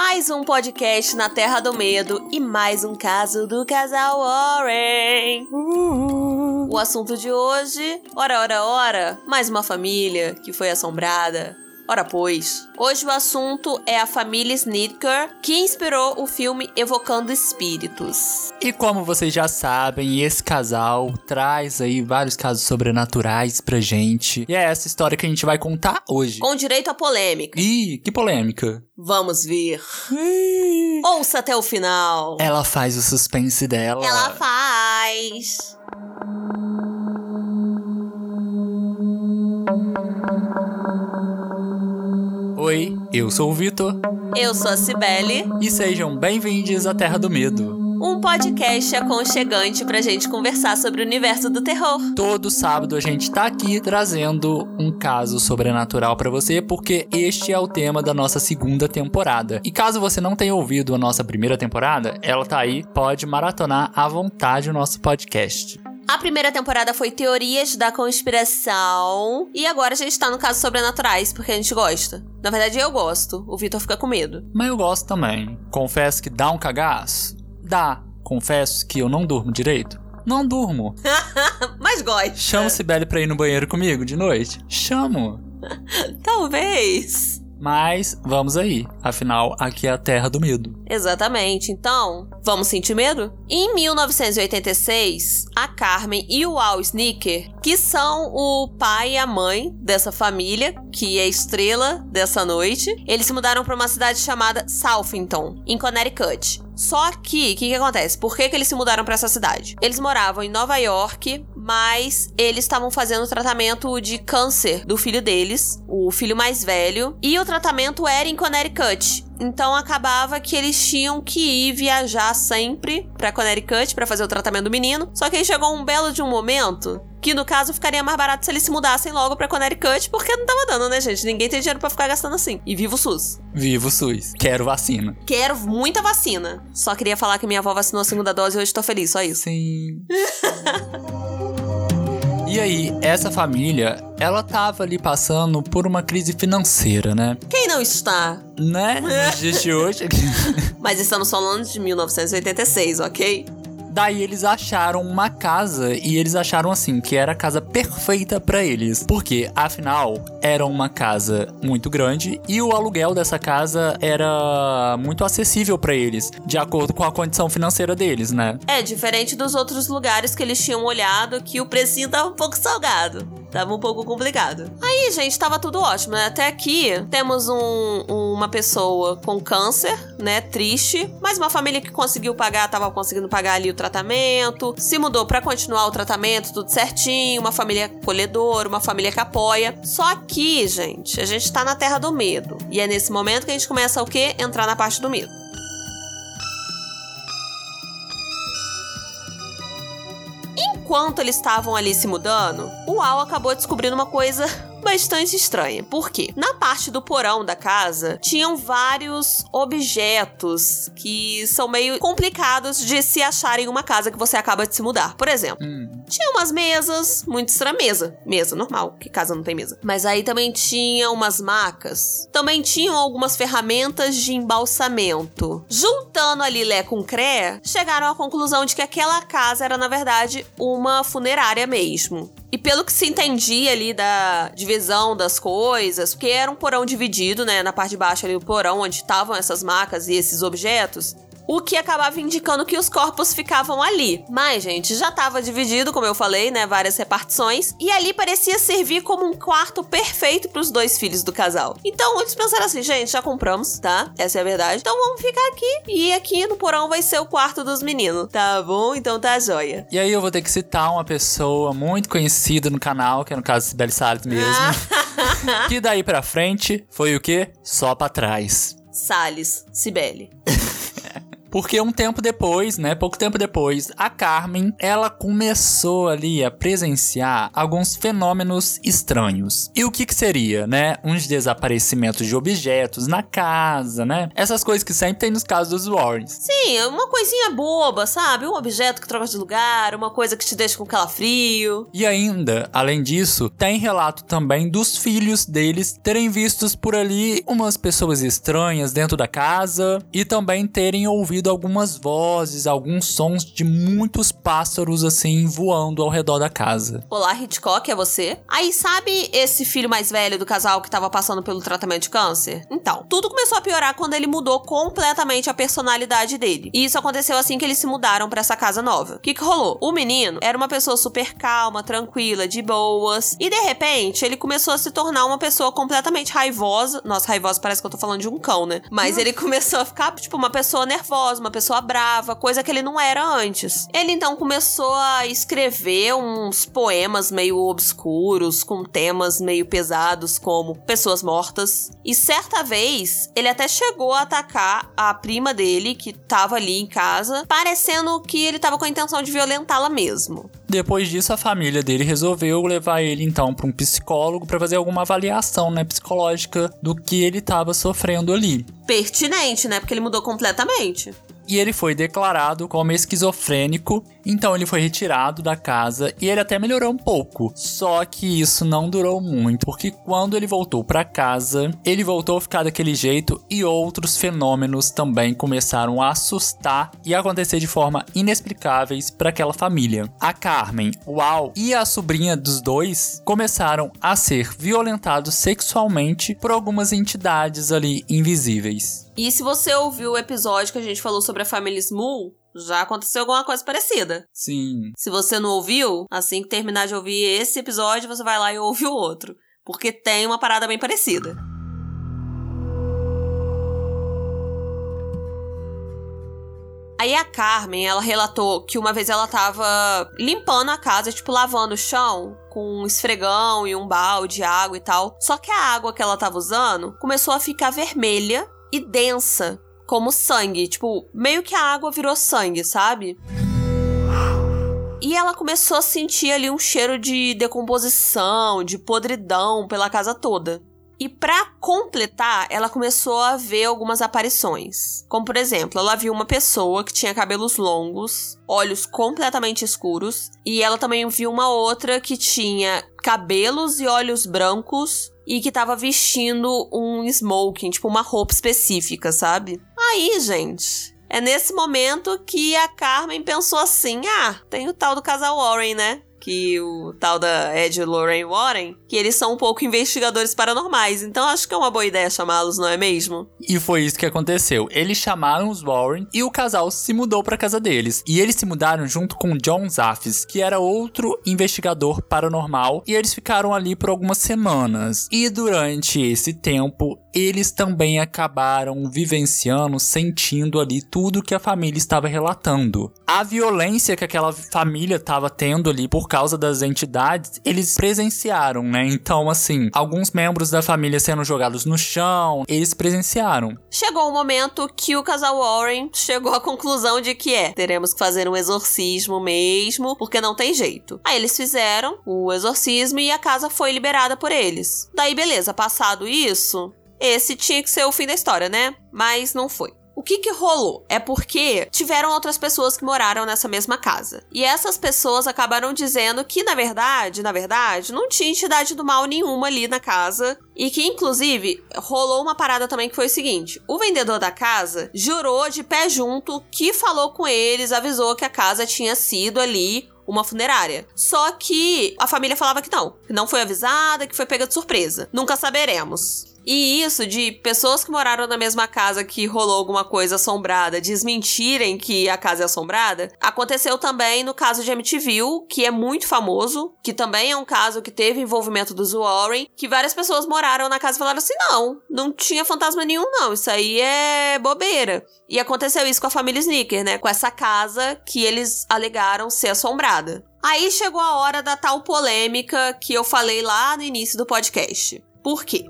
mais um podcast na Terra do Medo e mais um caso do casal Warren. O assunto de hoje, ora, ora, ora, mais uma família que foi assombrada. Ora pois, hoje o assunto é a família Snitker, que inspirou o filme Evocando Espíritos. E como vocês já sabem, esse casal traz aí vários casos sobrenaturais pra gente. E é essa história que a gente vai contar hoje. Com direito à polêmica. Ih, que polêmica. Vamos ver. Ih. Ouça até o final. Ela faz o suspense dela. Ela faz. Eu sou o Vitor Eu sou a Cibele, e sejam bem-vindos à Terra do Medo. um podcast aconchegante pra gente conversar sobre o universo do terror. Todo sábado a gente tá aqui trazendo um caso sobrenatural pra você, porque este é o tema da nossa segunda temporada. E caso você não tenha ouvido a nossa primeira temporada, ela tá aí, pode maratonar à vontade o nosso podcast. A primeira temporada foi Teorias da Conspiração. E agora a gente tá no caso sobrenaturais, porque a gente gosta. Na verdade, eu gosto. O Vitor fica com medo. Mas eu gosto também. Confesso que dá um cagaço? Dá. Confesso que eu não durmo direito? Não durmo. Mas gosto. Chamo Sibeli pra ir no banheiro comigo de noite? Chamo. Talvez. Mas vamos aí. Afinal, aqui é a terra do medo. Exatamente. Então, vamos sentir medo? Em 1986, a Carmen e o Al Sneaker, que são o pai e a mãe dessa família, que é estrela dessa noite, eles se mudaram para uma cidade chamada Southington, em Connecticut. Só que, o que, que acontece? Por que, que eles se mudaram para essa cidade? Eles moravam em Nova York, mas eles estavam fazendo tratamento de câncer do filho deles, o filho mais velho, e o tratamento era em Connecticut. Então acabava que eles tinham que ir viajar sempre pra Connecticut pra fazer o tratamento do menino. Só que aí chegou um belo de um momento que no caso ficaria mais barato se eles se mudassem logo pra Connecticut, porque não tava dando, né, gente? Ninguém tem dinheiro pra ficar gastando assim. E viva o SUS. Vivo o SUS. Quero vacina. Quero muita vacina. Só queria falar que minha avó vacinou a segunda dose e hoje tô feliz, só isso. Sim. E aí, essa família, ela tava ali passando por uma crise financeira, né? Quem não está? Né? Nos dias de hoje. Mas estamos falando de 1986, ok? Daí eles acharam uma casa e eles acharam assim que era a casa perfeita pra eles, porque afinal era uma casa muito grande e o aluguel dessa casa era muito acessível pra eles, de acordo com a condição financeira deles, né? É, diferente dos outros lugares que eles tinham olhado, que o precinho tava um pouco salgado. Tava um pouco complicado. Aí, gente, tava tudo ótimo, né? Até aqui temos um- uma pessoa com câncer, né? Triste. Mas uma família que conseguiu pagar, tava conseguindo pagar ali o tratamento. Se mudou pra continuar o tratamento, tudo certinho. Uma família acolhedora, uma família que apoia. Só que, gente, a gente tá na terra do medo. E é nesse momento que a gente começa o quê? Entrar na parte do medo. Enquanto eles estavam ali se mudando, o Al acabou descobrindo uma coisa bastante estranha. Por quê? Na parte do porão da casa, tinham vários objetos que são meio complicados de se achar em uma casa que você acaba de se mudar. Por exemplo, Hum. tinha umas mesas, muito estranha mesa. Mesa, normal, que casa não tem mesa. Mas aí também tinha umas macas. Também tinham algumas ferramentas de embalsamento. Juntando ali Lé com Cré, chegaram à conclusão de que aquela casa era, na verdade, uma funerária mesmo. E pelo que se entendia ali da divisão das coisas, porque era um porão dividido, né? Na parte de baixo ali, o porão onde estavam essas macas e esses objetos. O que acabava indicando que os corpos ficavam ali. Mas, gente, já estava dividido, como eu falei, né? Várias repartições. E ali parecia servir como um quarto perfeito para os dois filhos do casal. Então, eles pensaram assim, gente, já compramos, tá? Essa é a verdade. Então vamos ficar aqui. E aqui no porão vai ser o quarto dos meninos. Tá bom? Então tá joia. E aí eu vou ter que citar uma pessoa muito conhecida no canal, que é no caso Sibeli Salles mesmo. que daí pra frente foi o quê? Só pra trás. Salles, Cibele. Porque um tempo depois, né, pouco tempo depois, a Carmen, ela começou ali a presenciar alguns fenômenos estranhos. E o que que seria, né? Uns desaparecimentos de objetos na casa, né? Essas coisas que sempre tem nos casos dos Warrens. Sim, uma coisinha boba, sabe? Um objeto que troca de lugar, uma coisa que te deixa com calafrio. E ainda, além disso, tem relato também dos filhos deles terem vistos por ali umas pessoas estranhas dentro da casa e também terem ouvido algumas vozes, alguns sons de muitos pássaros assim voando ao redor da casa. Olá, Hitchcock, é você? Aí, sabe esse filho mais velho do casal que tava passando pelo tratamento de câncer? Então, tudo começou a piorar quando ele mudou completamente a personalidade dele. E isso aconteceu assim que eles se mudaram para essa casa nova. O que, que rolou? O menino era uma pessoa super calma, tranquila, de boas, e de repente ele começou a se tornar uma pessoa completamente raivosa. Nossa, raivosa parece que eu tô falando de um cão, né? Mas ele começou a ficar, tipo, uma pessoa nervosa, uma pessoa brava, coisa que ele não era antes. Ele então começou a escrever uns poemas meio obscuros, com temas meio pesados, como pessoas mortas. E certa vez, ele até chegou a atacar a prima dele, que tava ali em casa, parecendo que ele tava com a intenção de violentá-la mesmo. Depois disso, a família dele resolveu levar ele então para um psicólogo para fazer alguma avaliação, né, psicológica do que ele estava sofrendo ali. Pertinente, né? Porque ele mudou completamente e ele foi declarado como esquizofrênico, então ele foi retirado da casa e ele até melhorou um pouco. Só que isso não durou muito, porque quando ele voltou para casa, ele voltou a ficar daquele jeito e outros fenômenos também começaram a assustar e acontecer de forma inexplicáveis para aquela família. A Carmen, o Al e a sobrinha dos dois começaram a ser violentados sexualmente por algumas entidades ali invisíveis. E se você ouviu o episódio que a gente falou sobre a família Small, já aconteceu alguma coisa parecida. Sim. Se você não ouviu, assim que terminar de ouvir esse episódio, você vai lá e ouve o outro. Porque tem uma parada bem parecida. Aí a Carmen, ela relatou que uma vez ela tava limpando a casa, tipo, lavando o chão com um esfregão e um balde, água e tal. Só que a água que ela tava usando começou a ficar vermelha e densa, como sangue. Tipo, meio que a água virou sangue, sabe? E ela começou a sentir ali um cheiro de decomposição, de podridão pela casa toda. E para completar, ela começou a ver algumas aparições. Como por exemplo, ela viu uma pessoa que tinha cabelos longos, olhos completamente escuros, e ela também viu uma outra que tinha cabelos e olhos brancos e que tava vestindo um smoking, tipo uma roupa específica, sabe? Aí, gente, é nesse momento que a Carmen pensou assim: ah, tem o tal do casal Warren, né? Que o tal da Ed Lorraine Warren, que eles são um pouco investigadores paranormais. Então acho que é uma boa ideia chamá-los, não é mesmo? E foi isso que aconteceu. Eles chamaram os Warren e o casal se mudou para casa deles. E eles se mudaram junto com John Zaffis, que era outro investigador paranormal, e eles ficaram ali por algumas semanas. E durante esse tempo, eles também acabaram vivenciando, sentindo ali tudo que a família estava relatando. A violência que aquela família estava tendo ali por causa das entidades, eles presenciaram, né? Então, assim, alguns membros da família sendo jogados no chão, eles presenciaram. Chegou o um momento que o casal Warren chegou à conclusão de que é, teremos que fazer um exorcismo mesmo, porque não tem jeito. Aí eles fizeram o exorcismo e a casa foi liberada por eles. Daí, beleza, passado isso, esse tinha que ser o fim da história, né? Mas não foi. O que que rolou? É porque tiveram outras pessoas que moraram nessa mesma casa. E essas pessoas acabaram dizendo que, na verdade, na verdade, não tinha entidade do mal nenhuma ali na casa. E que, inclusive, rolou uma parada também que foi o seguinte: o vendedor da casa jurou de pé junto que falou com eles, avisou que a casa tinha sido ali uma funerária. Só que a família falava que não, que não foi avisada, que foi pega de surpresa. Nunca saberemos. E isso de pessoas que moraram na mesma casa que rolou alguma coisa assombrada desmentirem que a casa é assombrada, aconteceu também no caso de Amityville, que é muito famoso, que também é um caso que teve envolvimento dos Warren, que várias pessoas moraram na casa e falaram assim: não, não tinha fantasma nenhum, não, isso aí é bobeira. E aconteceu isso com a família Sneaker, né? Com essa casa que eles alegaram ser assombrada. Aí chegou a hora da tal polêmica que eu falei lá no início do podcast. Por quê?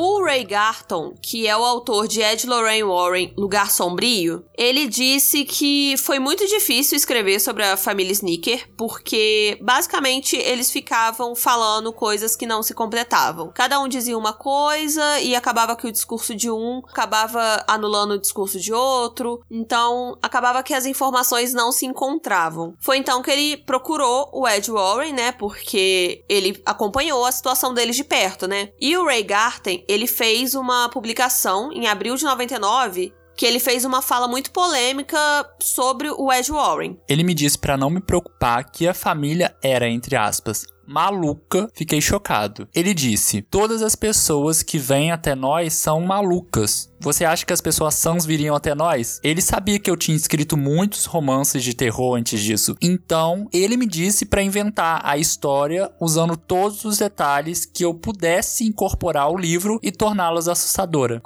O Ray Garton, que é o autor de Ed Lorraine Warren, Lugar Sombrio, ele disse que foi muito difícil escrever sobre a família Sneaker, porque basicamente eles ficavam falando coisas que não se completavam. Cada um dizia uma coisa e acabava que o discurso de um acabava anulando o discurso de outro, então acabava que as informações não se encontravam. Foi então que ele procurou o Ed Warren, né, porque ele acompanhou a situação deles de perto, né? E o Ray Garten, ele fez uma publicação em abril de 99 que ele fez uma fala muito polêmica sobre o Ed Warren. Ele me disse para não me preocupar que a família era, entre aspas, maluca, fiquei chocado. Ele disse: Todas as pessoas que vêm até nós são malucas. Você acha que as pessoas sãs viriam até nós? Ele sabia que eu tinha escrito muitos romances de terror antes disso. Então, ele me disse para inventar a história usando todos os detalhes que eu pudesse incorporar ao livro e torná-los assustadora.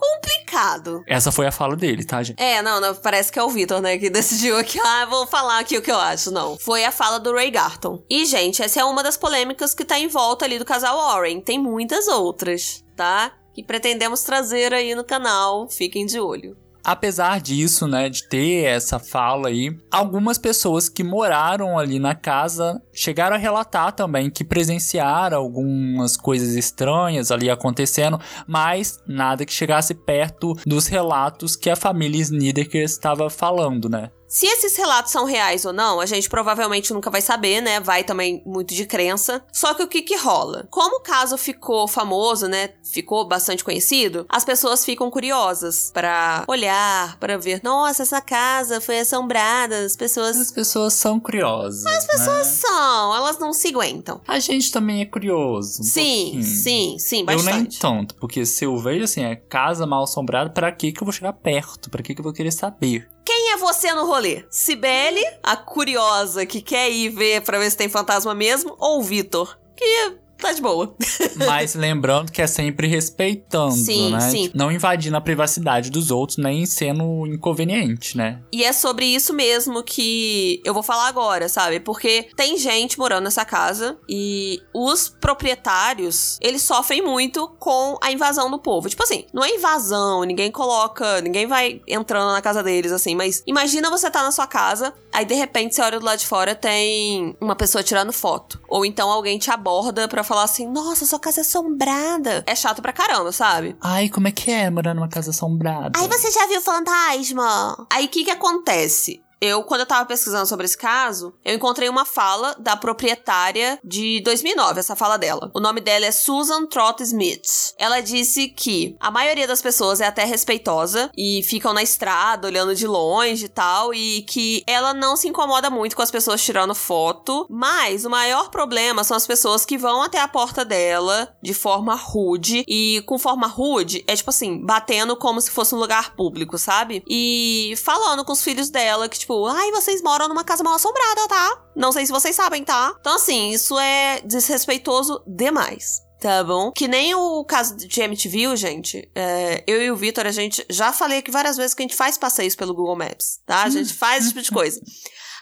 Complicado. Essa foi a fala dele, tá, gente? É, não, não parece que é o Vitor, né, que decidiu aqui, ah, vou falar aqui o que eu acho, não. Foi a fala do Ray Garton. E, gente, essa é uma das polêmicas que tá em volta ali do casal Warren. Tem muitas outras, tá? que pretendemos trazer aí no canal. Fiquem de olho. Apesar disso, né, de ter essa fala aí, algumas pessoas que moraram ali na casa chegaram a relatar também que presenciaram algumas coisas estranhas ali acontecendo, mas nada que chegasse perto dos relatos que a família Snideker estava falando, né? Se esses relatos são reais ou não, a gente provavelmente nunca vai saber, né? Vai também muito de crença. Só que o que que rola? Como o caso ficou famoso, né? Ficou bastante conhecido, as pessoas ficam curiosas para olhar, para ver, nossa, essa casa foi assombrada, as pessoas As pessoas são curiosas. As pessoas né? são, elas não se aguentam. A gente também é curioso. Um sim, pouquinho. sim, sim, Eu bastante. nem tanto, porque se eu vejo assim, é casa mal assombrada, pra que que eu vou chegar perto? Pra que que eu vou querer saber? Quem é você no rolê? Cibele, a curiosa que quer ir ver pra ver se tem fantasma mesmo, ou Vitor, que tá de boa. Mas lembrando que é sempre respeitando, Sim, né? sim. Tipo, Não invadindo a privacidade dos outros, nem sendo inconveniente, né? E é sobre isso mesmo que eu vou falar agora, sabe? Porque tem gente morando nessa casa e os proprietários, eles sofrem muito com a invasão do povo. Tipo assim, não é invasão, ninguém coloca, ninguém vai entrando na casa deles assim, mas imagina você tá na sua casa, aí de repente você olha do lado de fora tem uma pessoa tirando foto, ou então alguém te aborda pra falar assim: "Nossa, sua casa é assombrada". É chato pra caramba, sabe? Ai, como é que é morar numa casa assombrada? Aí você já viu fantasma? Aí o que que acontece? Eu, quando eu tava pesquisando sobre esse caso, eu encontrei uma fala da proprietária de 2009, essa fala dela. O nome dela é Susan Trott Smith. Ela disse que a maioria das pessoas é até respeitosa e ficam na estrada olhando de longe e tal, e que ela não se incomoda muito com as pessoas tirando foto, mas o maior problema são as pessoas que vão até a porta dela de forma rude, e com forma rude é tipo assim, batendo como se fosse um lugar público, sabe? E falando com os filhos dela que, tipo, ai, vocês moram numa casa mal assombrada, tá? Não sei se vocês sabem, tá? Então, assim, isso é desrespeitoso demais. Tá bom? Que nem o caso de MTV, gente. é, eu e o Vitor, a gente já falei aqui várias vezes que a gente faz passeios pelo Google Maps, tá? A gente faz esse tipo de coisa.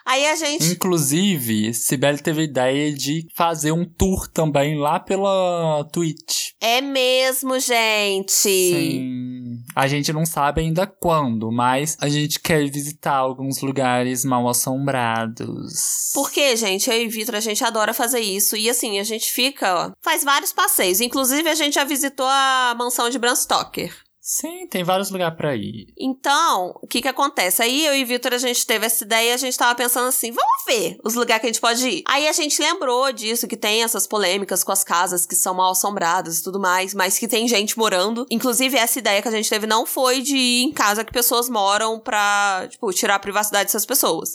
Aí a gente. Inclusive, Sibeli teve a ideia de fazer um tour também lá pela Twitch. É mesmo, gente. Sim. A gente não sabe ainda quando, mas a gente quer visitar alguns lugares mal assombrados. Porque, gente, eu e Vitor, a gente adora fazer isso. E assim, a gente fica, ó, faz vários passeios. Inclusive, a gente já visitou a mansão de Bram Stoker. Sim, tem vários lugares pra ir. Então, o que que acontece? Aí eu e Vitor, a gente teve essa ideia e a gente tava pensando assim, vamos ver os lugares que a gente pode ir. Aí a gente lembrou disso, que tem essas polêmicas com as casas que são mal assombradas e tudo mais, mas que tem gente morando. Inclusive, essa ideia que a gente teve não foi de ir em casa que pessoas moram pra, tipo, tirar a privacidade dessas pessoas.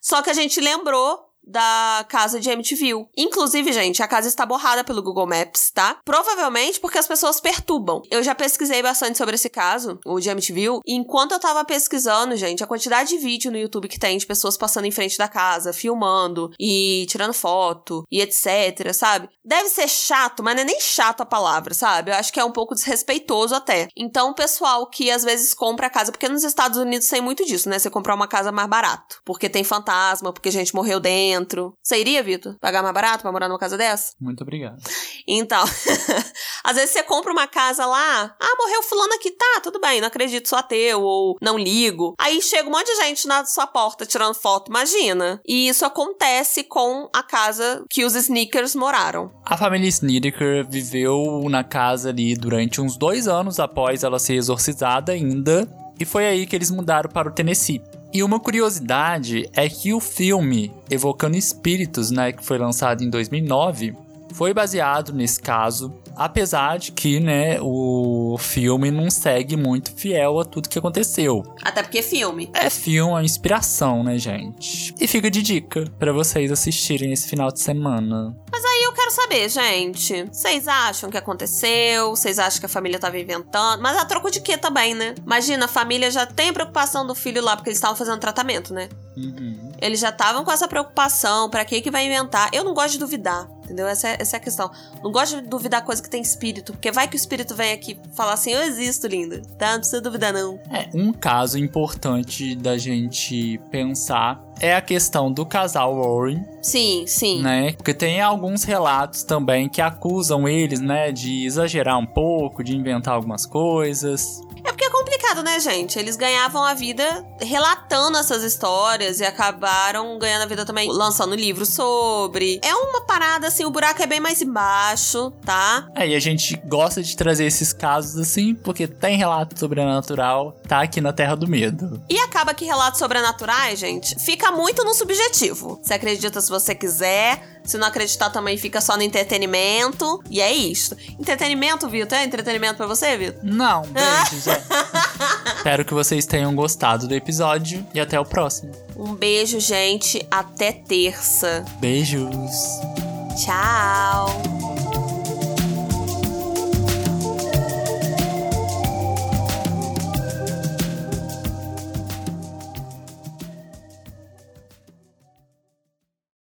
Só que a gente lembrou da casa de MTV. Inclusive, gente, a casa está borrada pelo Google Maps, tá? Provavelmente porque as pessoas perturbam. Eu já pesquisei bastante sobre esse caso, o de MTV, e enquanto eu tava pesquisando, gente, a quantidade de vídeo no YouTube que tem de pessoas passando em frente da casa, filmando e tirando foto e etc, sabe? Deve ser chato, mas não é nem chato a palavra, sabe? Eu acho que é um pouco desrespeitoso até. Então, o pessoal que às vezes compra a casa, porque nos Estados Unidos tem muito disso, né? Você comprar uma casa mais barato, porque tem fantasma, porque gente morreu dentro dentro. Você iria, Vitor? Pagar mais barato pra morar numa casa dessa? Muito obrigado. Então, às vezes você compra uma casa lá, ah, morreu fulano aqui, tá, tudo bem, não acredito, sou ateu ou não ligo. Aí chega um monte de gente na sua porta tirando foto, imagina. E isso acontece com a casa que os Sneakers moraram. A família Sneaker viveu na casa ali durante uns dois anos após ela ser exorcizada ainda, e foi aí que eles mudaram para o Tennessee. E uma curiosidade é que o filme Evocando Espíritos, né, que foi lançado em 2009, foi baseado nesse caso, apesar de que, né, o filme não segue muito fiel a tudo que aconteceu. Até porque é filme. É filme, é inspiração, né, gente? E fica de dica para vocês assistirem esse final de semana. Eu quero saber, gente. Vocês acham que aconteceu? Vocês acham que a família tava inventando? Mas a troco de quê também, né? Imagina, a família já tem preocupação do filho lá, porque eles estavam fazendo tratamento, né? Uhum. Eles já estavam com essa preocupação, pra que que vai inventar? Eu não gosto de duvidar, entendeu? Essa é, essa é a questão. Não gosto de duvidar coisa que tem espírito, porque vai que o espírito vem aqui falar assim, eu existo, linda. Tá? Não precisa duvidar, não. É, um caso importante da gente pensar é a questão do casal Warren, Sim, sim. né? Porque tem alguns relatos também que acusam eles, né, de exagerar um pouco, de inventar algumas coisas. É porque né, gente? Eles ganhavam a vida relatando essas histórias e acabaram ganhando a vida também lançando livros sobre. É uma parada assim, o buraco é bem mais embaixo, tá? É, e a gente gosta de trazer esses casos assim, porque tem relato sobrenatural, tá aqui na Terra do Medo. E acaba que relatos sobrenaturais, gente, fica muito no subjetivo. Você acredita se você quiser, se não acreditar também fica só no entretenimento. E é isso. Entretenimento, Vitor? É entretenimento pra você, Vitor? Não, beijos, é. Espero que vocês tenham gostado do episódio e até o próximo. Um beijo, gente. Até terça. Beijos! Tchau.